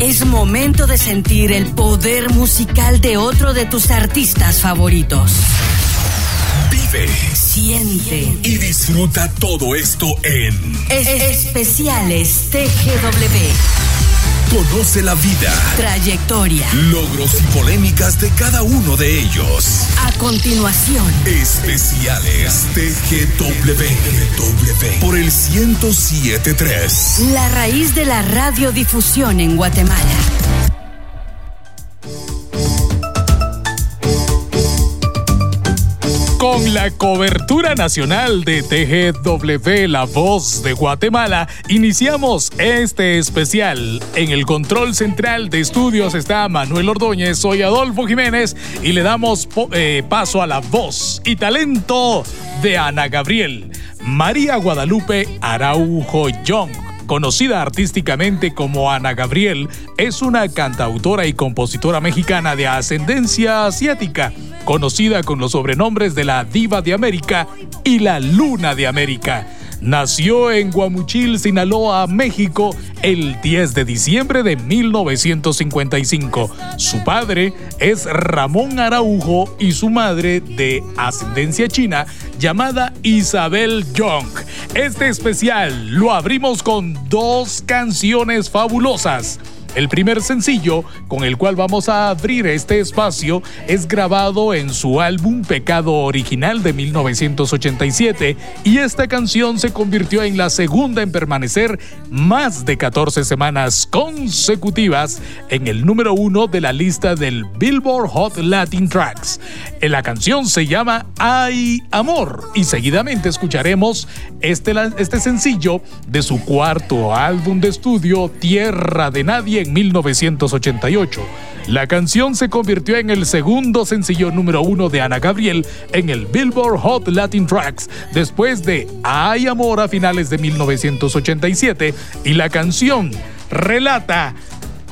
Es momento de sentir el poder musical de otro de tus artistas favoritos. Vive, siente y disfruta todo esto en Especiales TGW. Conoce la vida, trayectoria, logros y polémicas de cada uno de ellos. A continuación, especiales TGW por el 1073. La raíz de la radiodifusión en Guatemala. Con la cobertura nacional de TGW La Voz de Guatemala, iniciamos este especial. En el control central de estudios está Manuel Ordóñez, soy Adolfo Jiménez y le damos eh, paso a la voz y talento de Ana Gabriel, María Guadalupe Araujo Young conocida artísticamente como Ana Gabriel, es una cantautora y compositora mexicana de ascendencia asiática, conocida con los sobrenombres de la Diva de América y la Luna de América. Nació en Guamuchil, Sinaloa, México, el 10 de diciembre de 1955. Su padre es Ramón Araujo y su madre, de ascendencia china, llamada Isabel Young. Este especial lo abrimos con dos canciones fabulosas. El primer sencillo con el cual vamos a abrir este espacio es grabado en su álbum Pecado Original de 1987 y esta canción se convirtió en la segunda en permanecer más de 14 semanas consecutivas en el número uno de la lista del Billboard Hot Latin Tracks. La canción se llama Ay Amor y seguidamente escucharemos este, este sencillo de su cuarto álbum de estudio Tierra de Nadie en 1988. La canción se convirtió en el segundo sencillo número uno de Ana Gabriel en el Billboard Hot Latin Tracks después de Hay Amor a finales de 1987 y la canción relata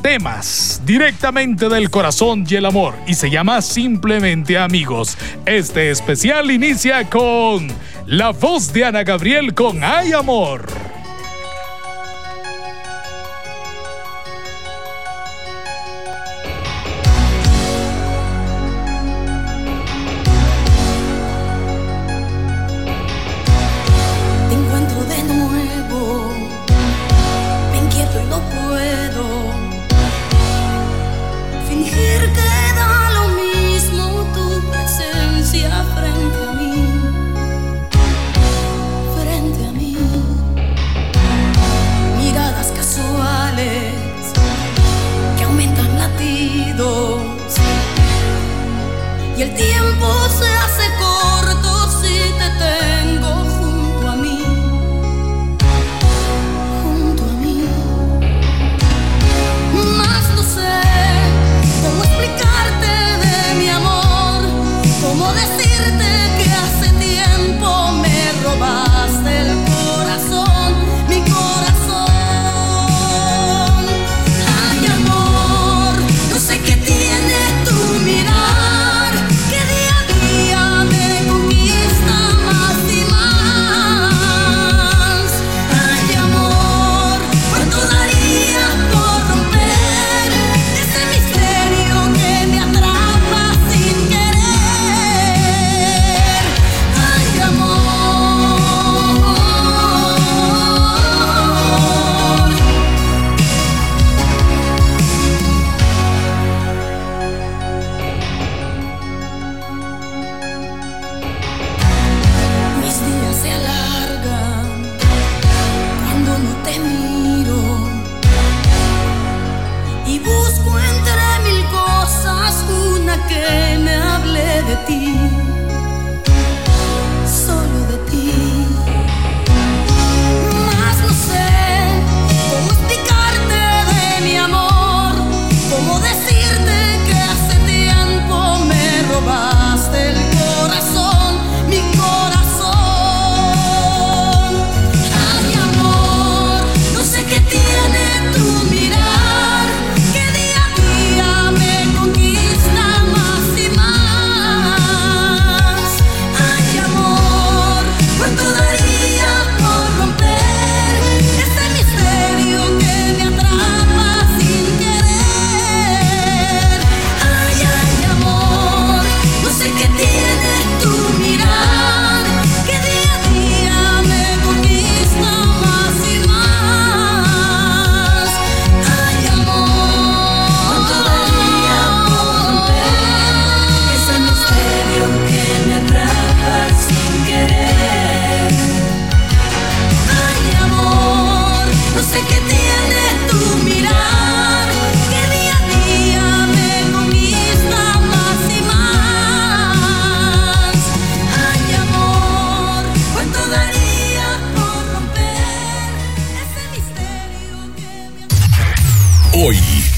temas directamente del corazón y el amor y se llama Simplemente Amigos. Este especial inicia con la voz de Ana Gabriel con Hay Amor.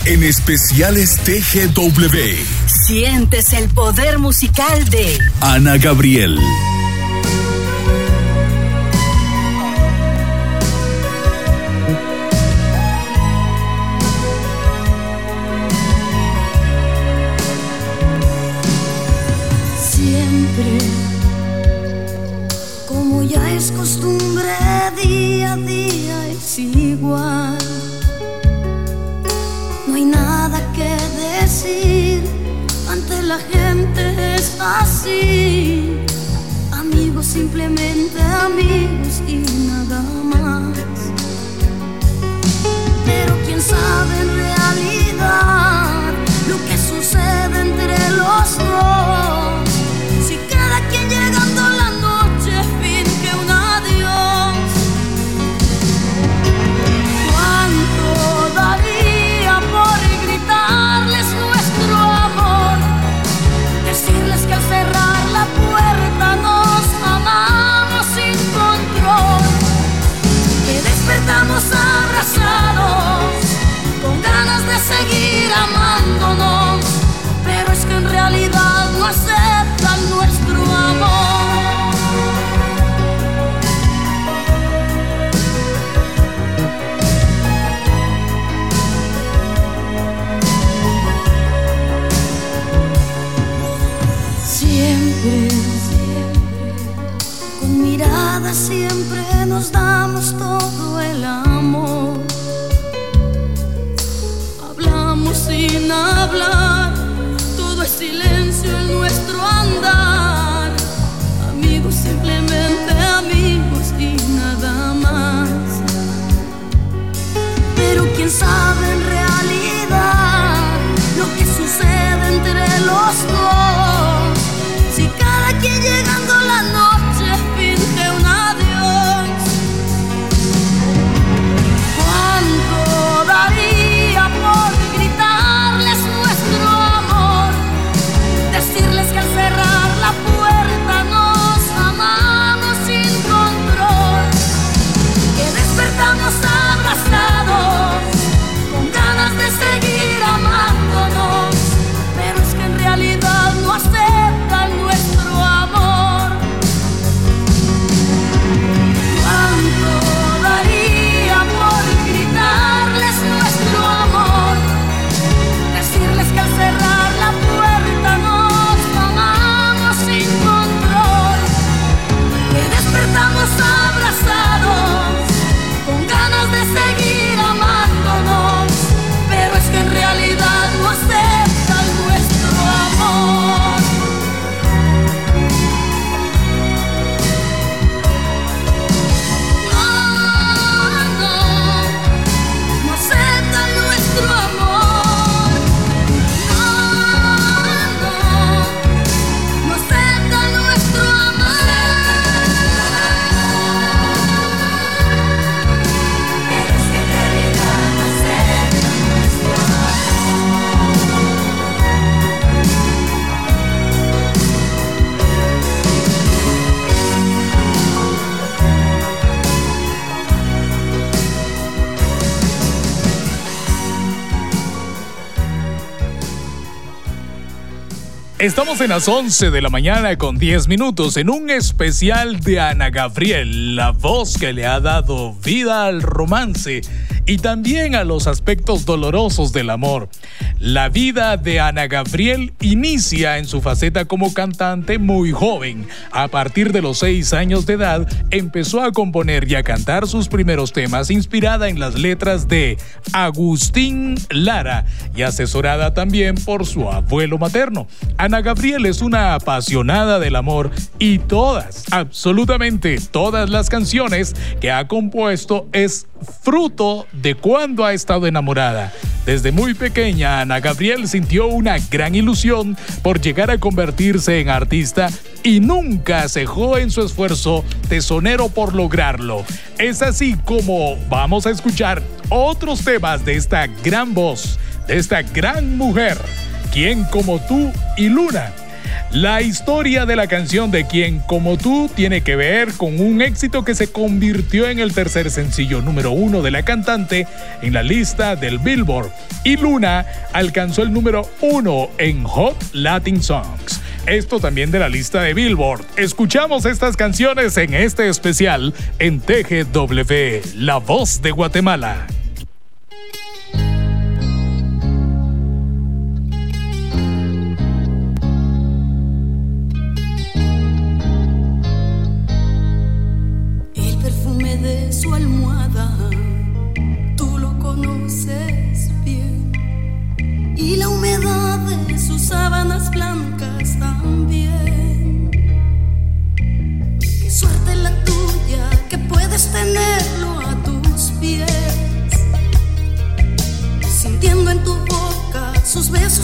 En especiales TGW. Sientes el poder musical de Ana Gabriel. Así. Amigos, simplemente amigos y nada más. Pero quién sabe en realidad lo que sucede entre los dos. Aceptan nuestro amor. Siempre, siempre, con mirada siempre nos damos todo el amor. Hablamos sin hablar, todo es silencio Estamos en las 11 de la mañana con 10 minutos en un especial de Ana Gabriel, la voz que le ha dado vida al romance y también a los aspectos dolorosos del amor. La vida de Ana Gabriel inicia en su faceta como cantante muy joven. A partir de los 6 años de edad empezó a componer y a cantar sus primeros temas inspirada en las letras de Agustín Lara y asesorada también por su abuelo materno. Ana Gabriel es una apasionada del amor y todas, absolutamente todas las canciones que ha compuesto es fruto de cuando ha estado enamorada. Desde muy pequeña, Ana Gabriel sintió una gran ilusión por llegar a convertirse en artista y nunca cejó en su esfuerzo tesonero por lograrlo. Es así como vamos a escuchar otros temas de esta gran voz, de esta gran mujer. ¿Quién como tú y Luna? La historia de la canción de Quien como tú tiene que ver con un éxito que se convirtió en el tercer sencillo número uno de la cantante en la lista del Billboard y Luna alcanzó el número uno en Hot Latin Songs. Esto también de la lista de Billboard. Escuchamos estas canciones en este especial en TGW, La Voz de Guatemala.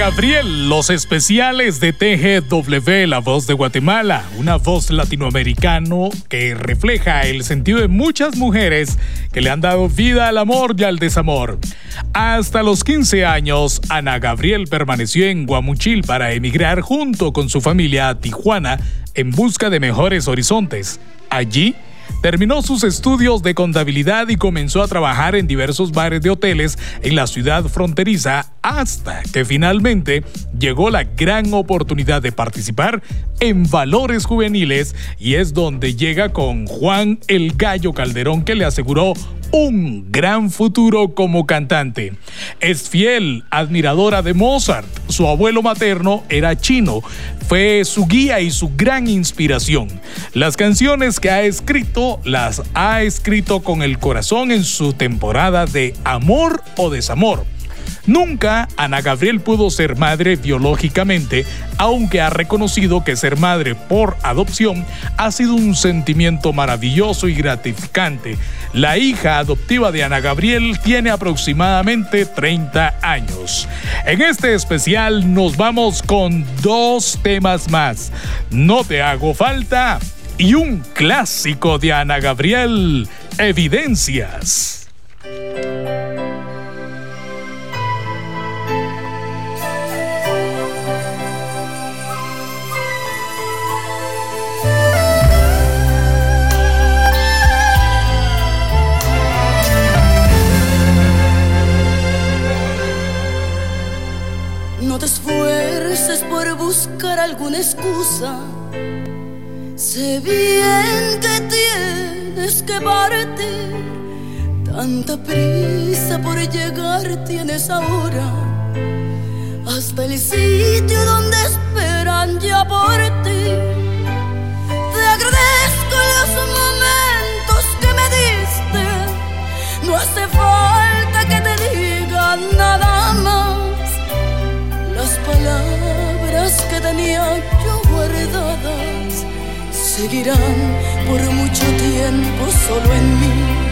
Gabriel, los especiales de TGW, la voz de Guatemala, una voz latinoamericano que refleja el sentido de muchas mujeres que le han dado vida al amor y al desamor. Hasta los 15 años, Ana Gabriel permaneció en Guamuchil para emigrar junto con su familia a Tijuana en busca de mejores horizontes. Allí, Terminó sus estudios de contabilidad y comenzó a trabajar en diversos bares de hoteles en la ciudad fronteriza hasta que finalmente llegó la gran oportunidad de participar en Valores Juveniles y es donde llega con Juan el Gallo Calderón que le aseguró un gran futuro como cantante. Es fiel admiradora de Mozart. Su abuelo materno era chino. Fue su guía y su gran inspiración. Las canciones que ha escrito las ha escrito con el corazón en su temporada de amor o desamor Nunca Ana Gabriel pudo ser madre biológicamente, aunque ha reconocido que ser madre por adopción ha sido un sentimiento maravilloso y gratificante. La hija adoptiva de Ana Gabriel tiene aproximadamente 30 años. En este especial nos vamos con dos temas más. No te hago falta y un clásico de Ana Gabriel, Evidencias. Alguna excusa. Sé bien que tienes que partir, tanta prisa por llegar tienes ahora. Hasta el sitio donde esperan ya por ti. Te agradezco los momentos que me diste. No hace falta que te diga nada más. Las palabras que tenía yo guardadas seguirán por mucho tiempo solo en mí.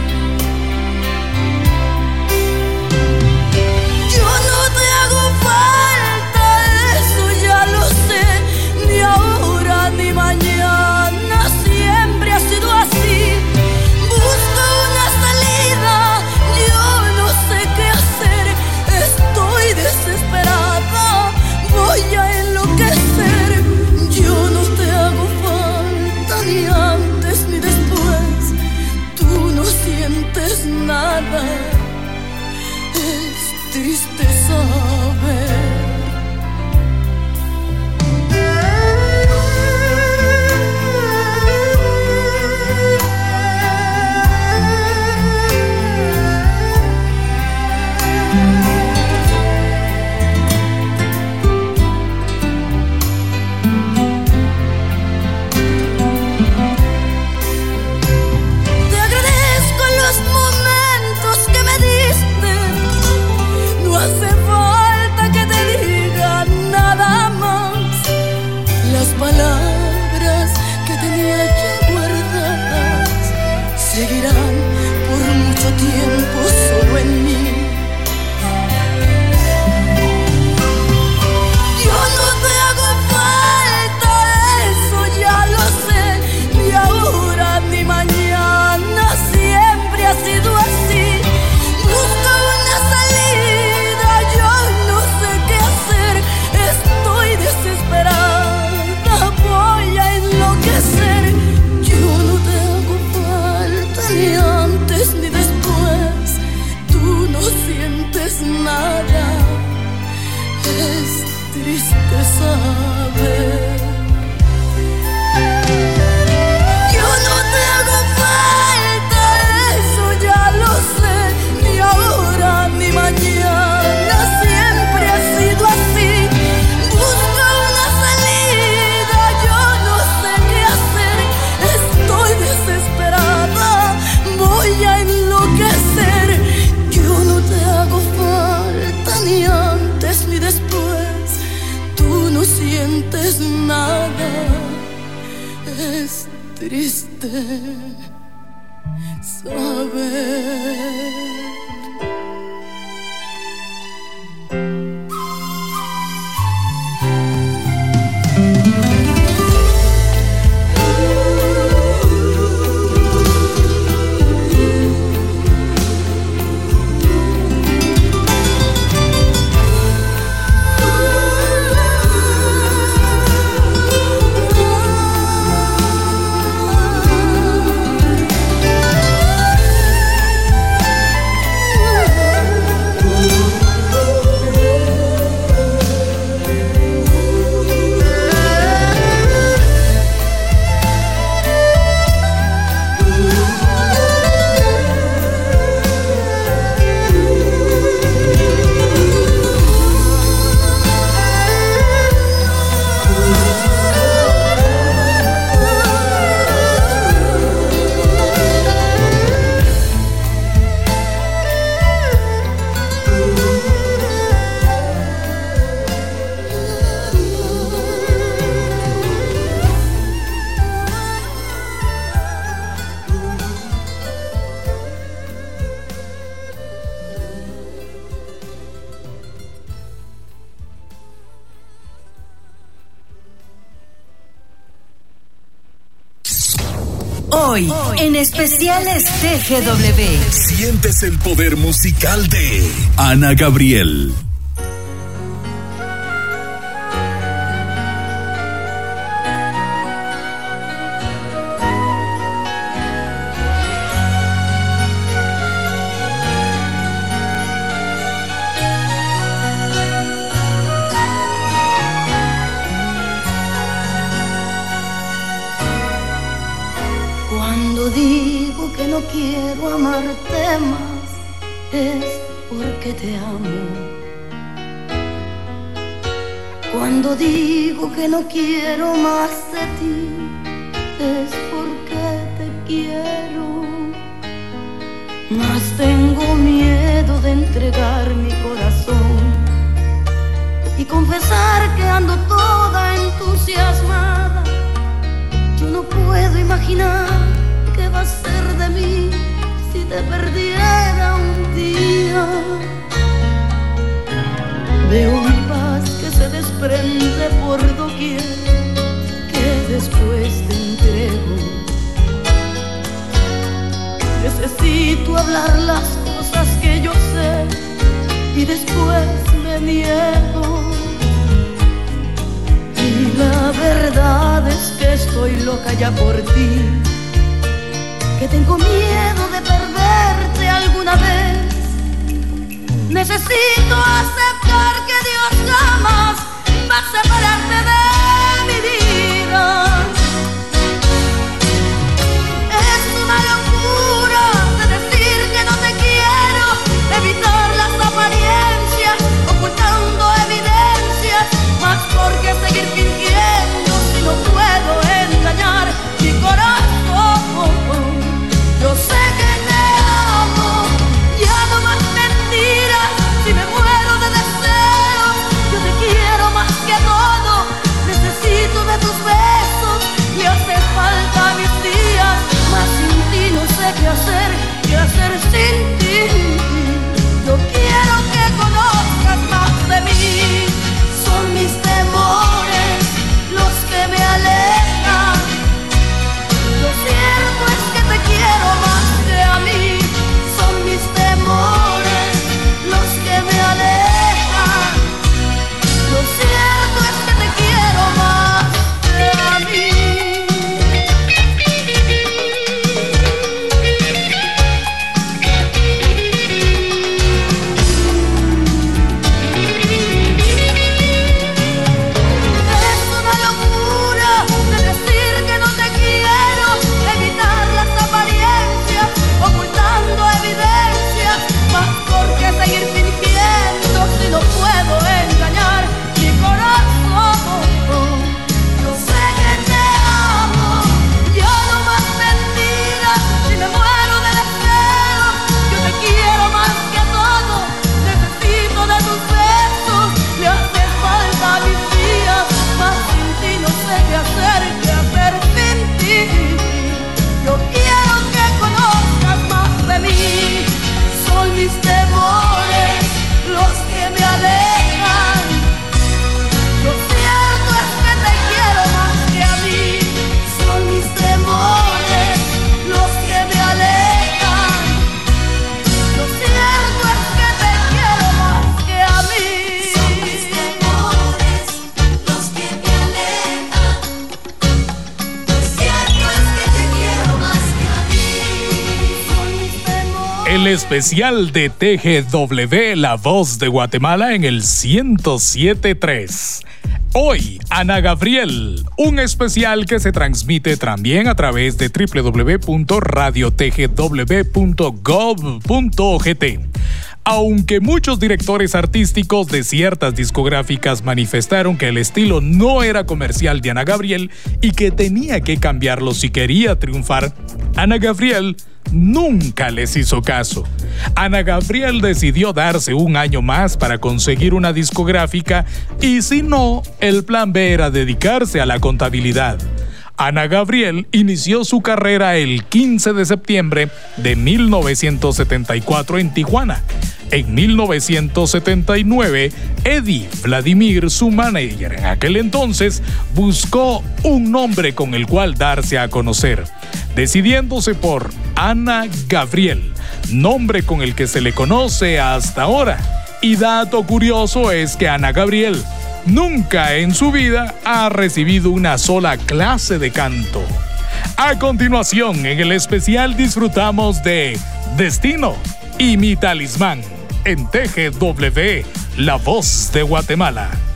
Especiales TGW. Sientes el poder musical de Ana Gabriel. Confesar que toda entusiasmada. Yo no puedo imaginar va a ser de mí si te perdiera un día? Veo mi paz que se desprende por doquier, que después te entrego. Necesito hablar las cosas que yo sé y después me niego. La verdad es que estoy loca ya por ti que tengo miedo de perderte alguna vez. Necesito aceptar que Dios jamás va a separarte de Especial de TGW, La Voz de Guatemala en el 1073. Hoy, Ana Gabriel, un especial que se transmite también a través de www.radiotgw.gov.gt. Aunque muchos directores artísticos de ciertas discográficas manifestaron que el estilo no era comercial de Ana Gabriel y que tenía que cambiarlo si quería triunfar, Ana Gabriel nunca les hizo caso. Ana Gabriel decidió darse un año más para conseguir una discográfica y si no, el plan B era dedicarse a la contabilidad. Ana Gabriel inició su carrera el 15 de septiembre de 1974 en Tijuana. En 1979, Eddie Vladimir, su manager en aquel entonces, buscó un nombre con el cual darse a conocer. decidiéndose por Ana Gabriel, nombre con el que se le conoce hasta ahora. Y dato curioso es que Ana Gabriel nunca en su vida ha recibido una sola clase de canto. A continuación, en el especial disfrutamos de Destino y mi talismán en TGW, La Voz de Guatemala.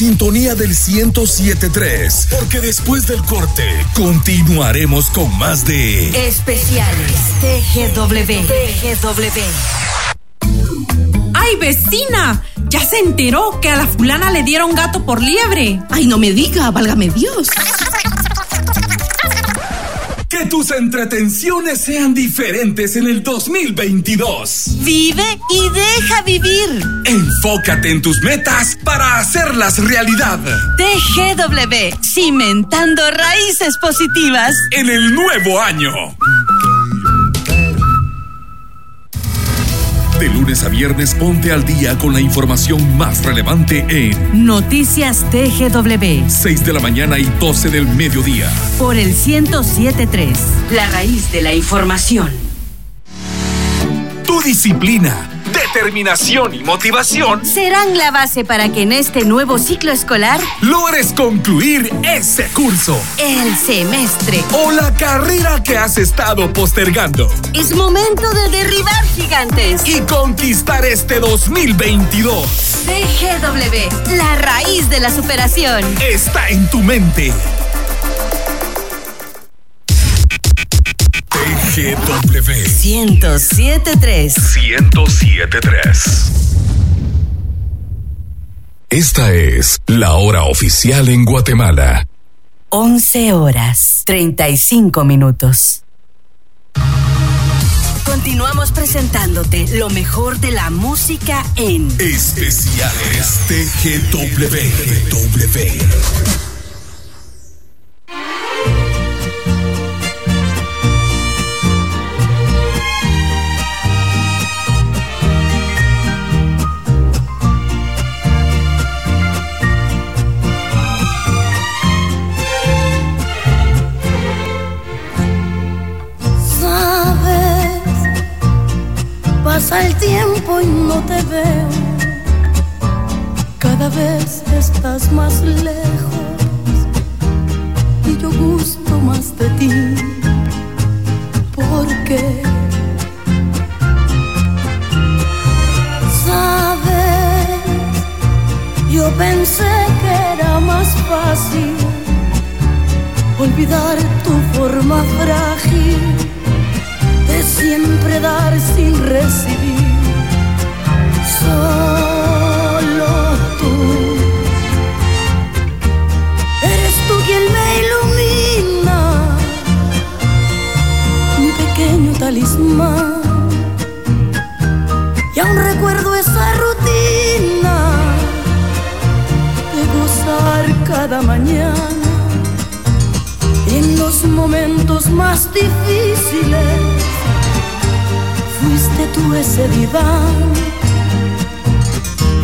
Sintonía del 1073, porque después del corte continuaremos con más de Especiales TGW. TGW. ¡Ay, vecina! Ya se enteró que a la fulana le dieron gato por liebre. Ay, no me diga, válgame Dios. Que tus entretenciones sean diferentes en el 2022. Vive y deja vivir. Enfócate en tus metas para hacerlas realidad. TGW, cimentando raíces positivas. En el nuevo año. De lunes a viernes ponte al día con la información más relevante en Noticias TGW. 6 de la mañana y 12 del mediodía. Por el 1073. La raíz de la información. Tu disciplina determinación y motivación serán la base para que en este nuevo ciclo escolar logres concluir ese curso, el semestre o la carrera que has estado postergando. Es momento de derribar gigantes y conquistar este 2022. CGW, la raíz de la superación, está en tu mente. TGW 1073 1073 Esta es la hora oficial en Guatemala. 11 horas 35 minutos. Continuamos presentándote lo mejor de la música en Especiales TGW. Pasa el tiempo y no te veo. Cada vez estás más lejos y yo gusto más de ti. ¿Por qué? Sabes, yo pensé que era más fácil olvidar tu forma frágil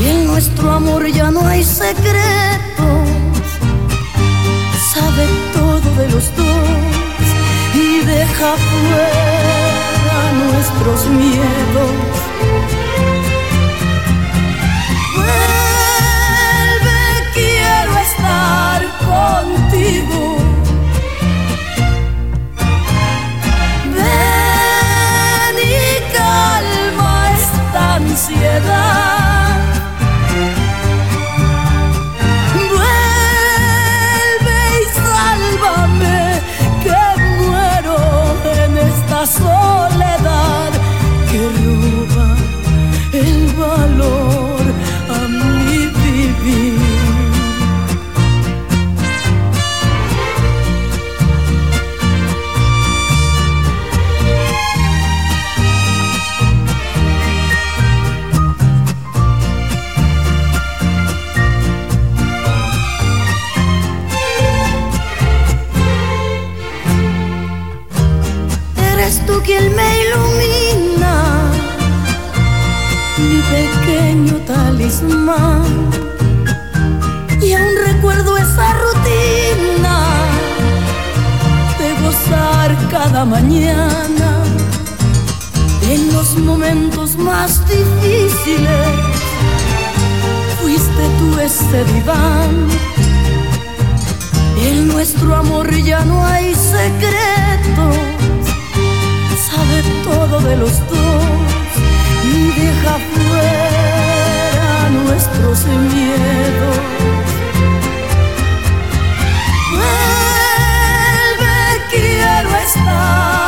Y en nuestro amor ya no hay secretos, sabe todo de los dos y deja fuera nuestros miedos. love cada mañana en los momentos más difíciles. Fuiste tú ese diván. En nuestro amor ya no hay secretos sabe todo de los dos y deja fuera nuestros miedos. nada.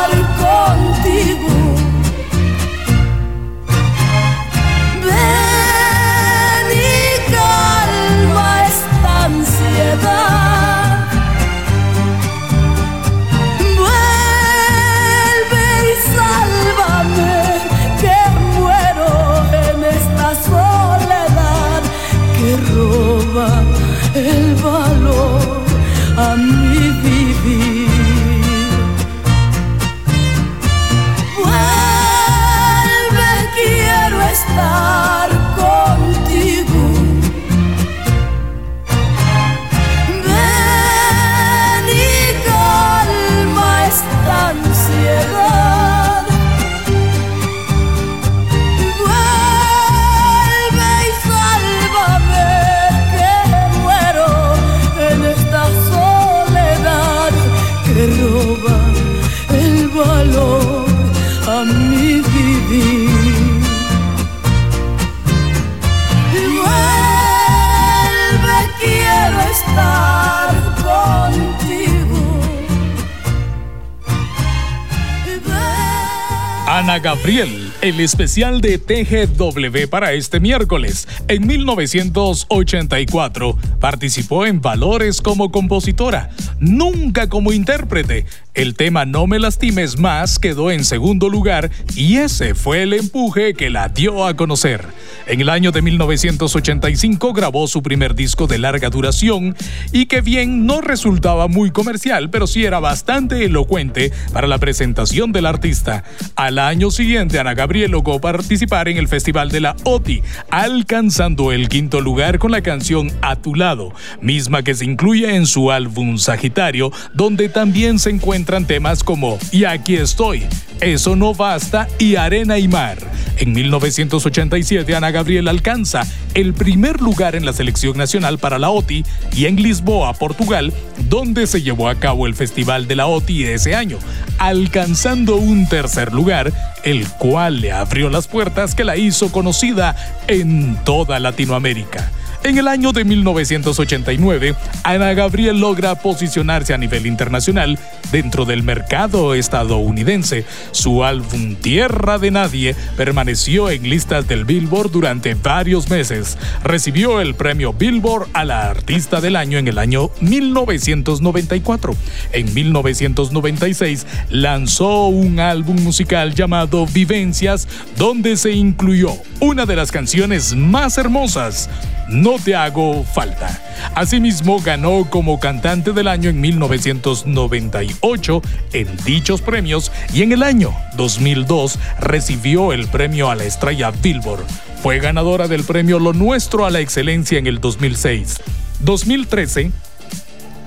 Ana Gabriel, el especial de TGW para este miércoles. En 1984 participó en Valores como compositora, nunca como intérprete. El tema No me lastimes más quedó en segundo lugar y ese fue el empuje que la dio a conocer. En el año de 1985 grabó su primer disco de larga duración y que bien no resultaba muy comercial, pero sí era bastante elocuente para la presentación del artista. Al año siguiente, Ana Gabriel logró participar en el Festival de la OTI, alcanzando el quinto lugar con la canción A tu lado, misma que se incluye en su álbum Sagitario, donde también se encuentran temas como Y aquí estoy, Eso no basta y Arena y Mar. En 1987, Ana Gabriel alcanza el primer lugar en la selección nacional para la OTI y en Lisboa, Portugal, donde se llevó a cabo el Festival de la OTI ese año, alcanzando un tercer lugar, el cual le abrió las puertas que la hizo conocida en toda Latinoamérica. En el año de 1989, Ana Gabriel logra posicionarse a nivel internacional dentro del mercado estadounidense. Su álbum Tierra de Nadie permaneció en listas del Billboard durante varios meses. Recibió el premio Billboard a la Artista del Año en el año 1994. En 1996 lanzó un álbum musical llamado Vivencias, donde se incluyó una de las canciones más hermosas, No te hago falta. Asimismo, ganó como cantante del año en 1998 en dichos premios y en el año 2002 recibió el premio a la estrella Billboard. Fue ganadora del premio Lo Nuestro a la Excelencia en el 2006. 2013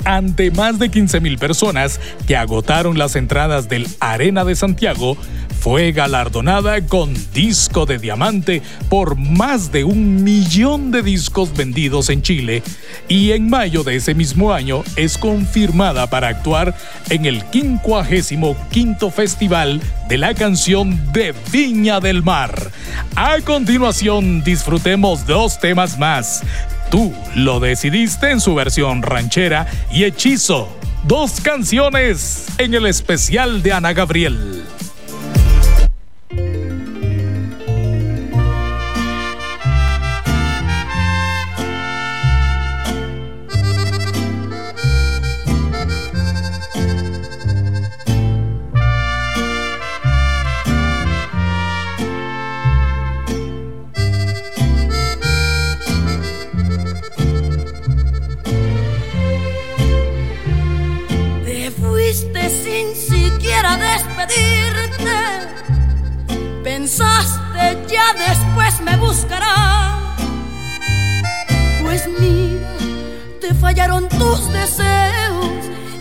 ante más de 15.000 personas que agotaron las entradas del Arena de Santiago, fue galardonada con disco de diamante por más de un millón de discos vendidos en Chile y en mayo de ese mismo año es confirmada para actuar en el 55 Festival de la Canción de Viña del Mar. A continuación disfrutemos dos temas más. Tú lo decidiste en su versión ranchera y hechizo. Dos canciones en el especial de Ana Gabriel.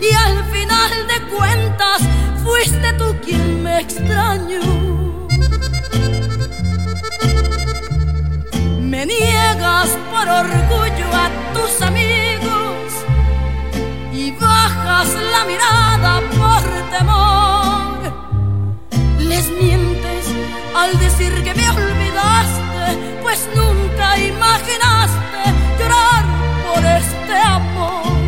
Y al final de cuentas fuiste tú quien me extrañó. Me niegas por orgullo a tus amigos y bajas la mirada por temor. Les mientes al decir que me olvidaste, pues nunca imaginaste llorar por este amor.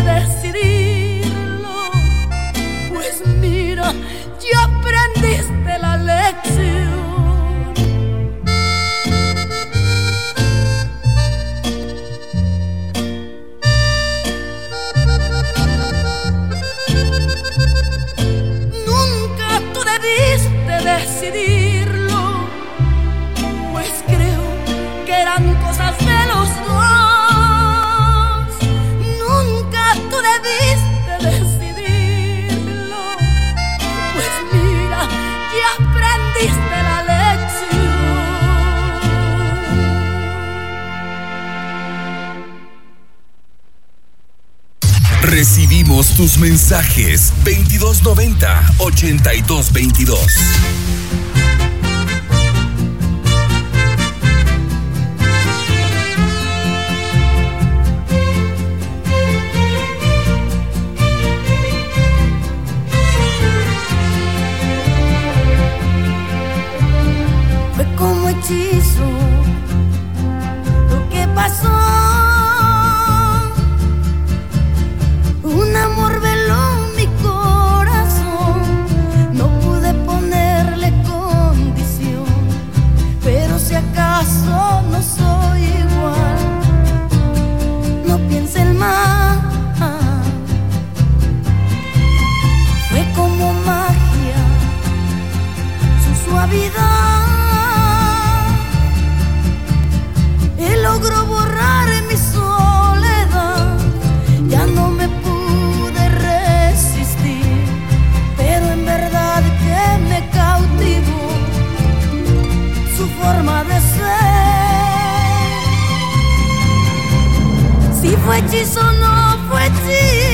puedes tus mensajes 2290 8222. Fue como hechizo Fouetti son nom, fouetti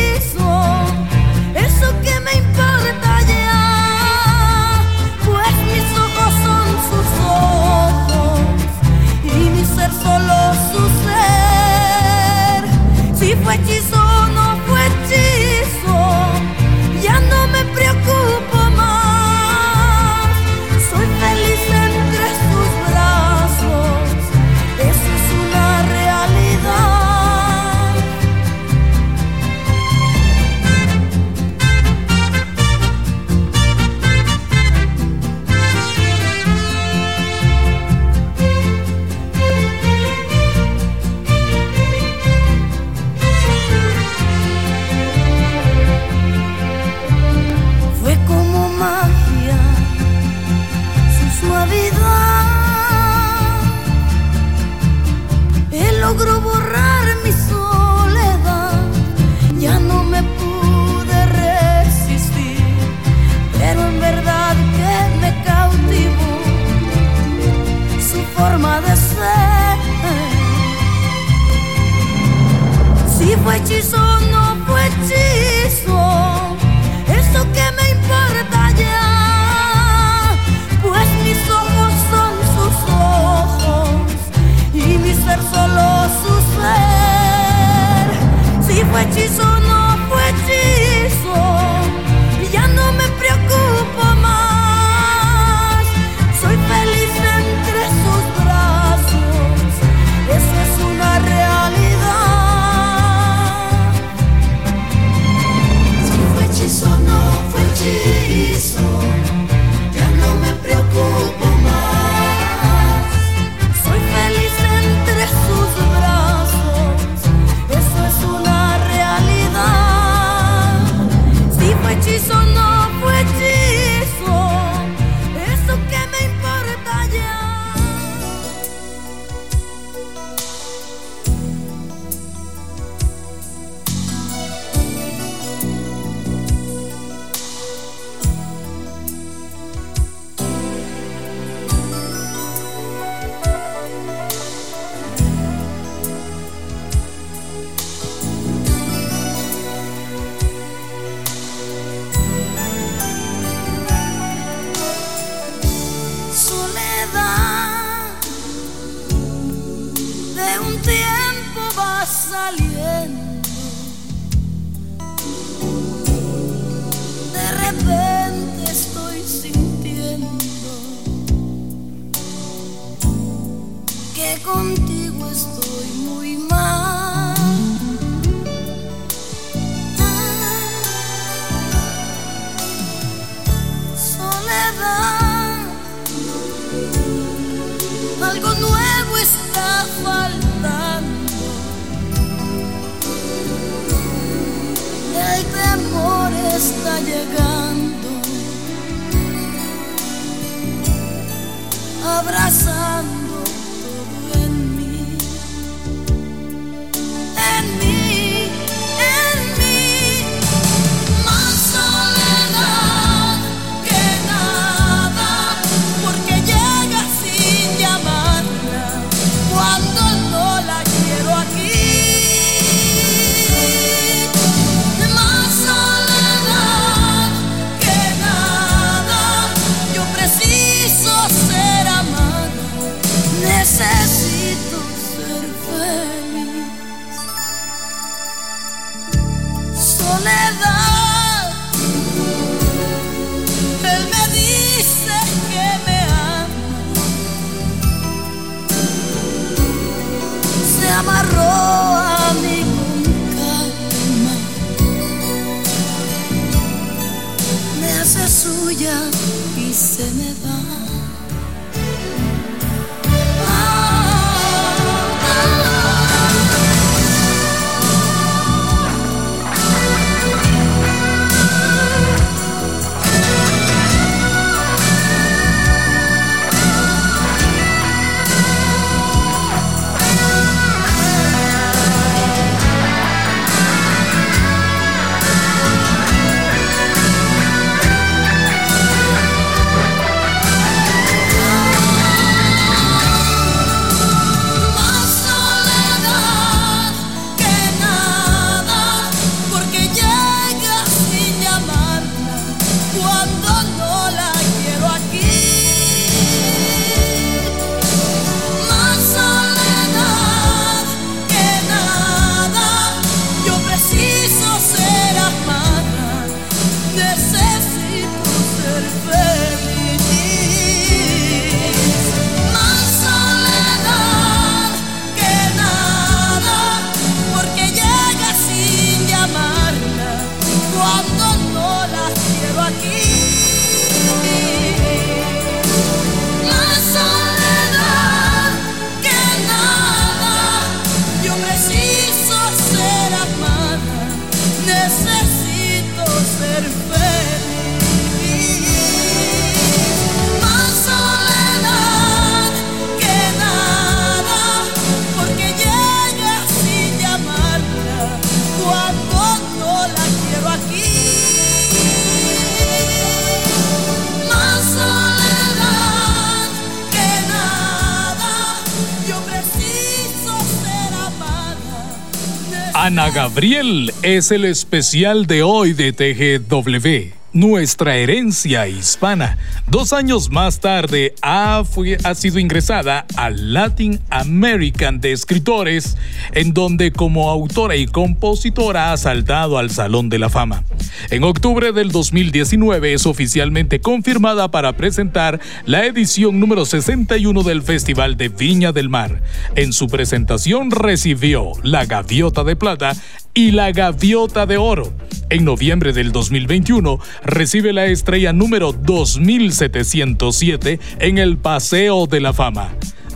Gabriel es el especial de hoy de TGW. Nuestra herencia hispana. Dos años más tarde ha, fue- ha sido ingresada al Latin American de Escritores, en donde como autora y compositora ha saltado al Salón de la Fama. En octubre del 2019 es oficialmente confirmada para presentar la edición número 61 del Festival de Viña del Mar. En su presentación recibió la Gaviota de Plata y la Gaviota de Oro. En noviembre del 2021 recibe la estrella número 2707 en el Paseo de la Fama.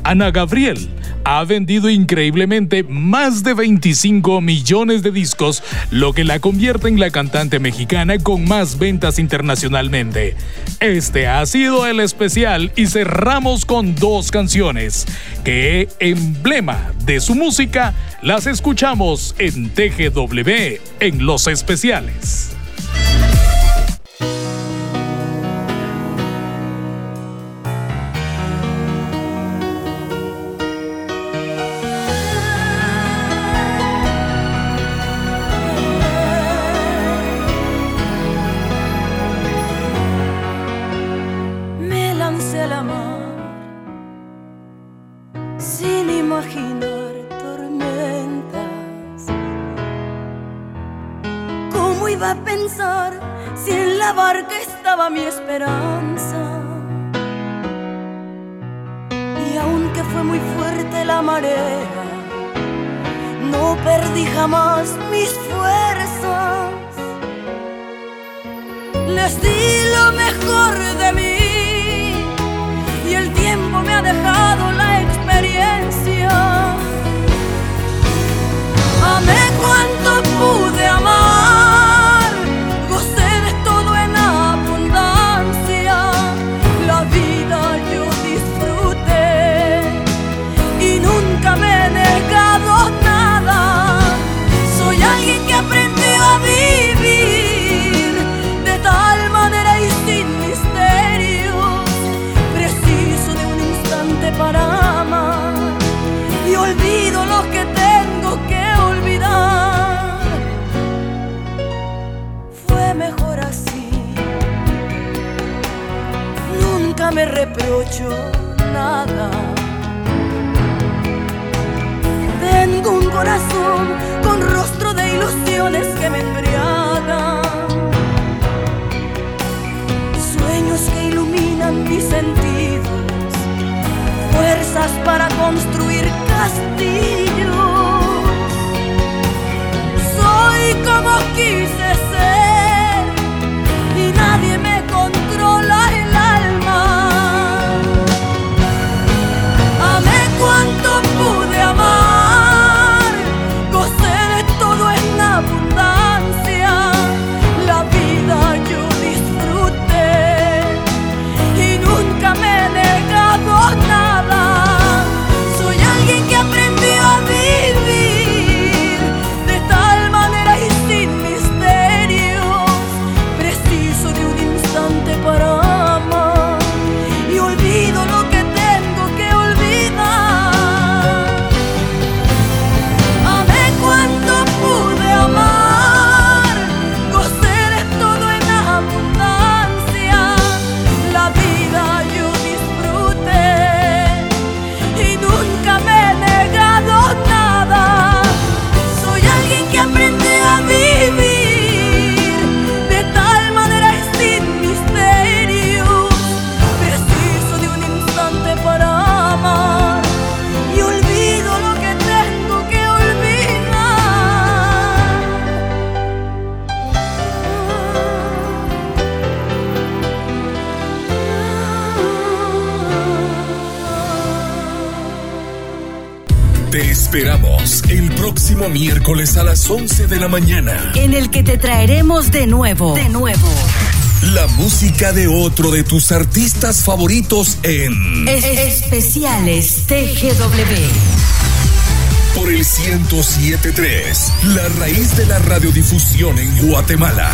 Ana Gabriel ha vendido increíblemente más de 25 millones de discos, lo que la convierte en la cantante mexicana con más ventas internacionalmente. Este ha sido el especial y cerramos con dos canciones que, emblema de su música, las escuchamos en TGW en los especiales. Mi esperanza? Y aunque fue muy fuerte la marea, no perdí jamás mis fuerzas. Les di lo mejor de mí y el tiempo me ha dejado la experiencia. Amé cuanto pude nada. Tengo un corazón con rostro de ilusiones que me embriagan. Sueños que iluminan mis sentidos. Fuerzas para construir castillos. Próximo miércoles a las 11 de la mañana. En el que te traeremos de nuevo, de nuevo, La música de otro de tus artistas favoritos en es- especiales TGW. por el 1073, la raíz de la radiodifusión en Guatemala.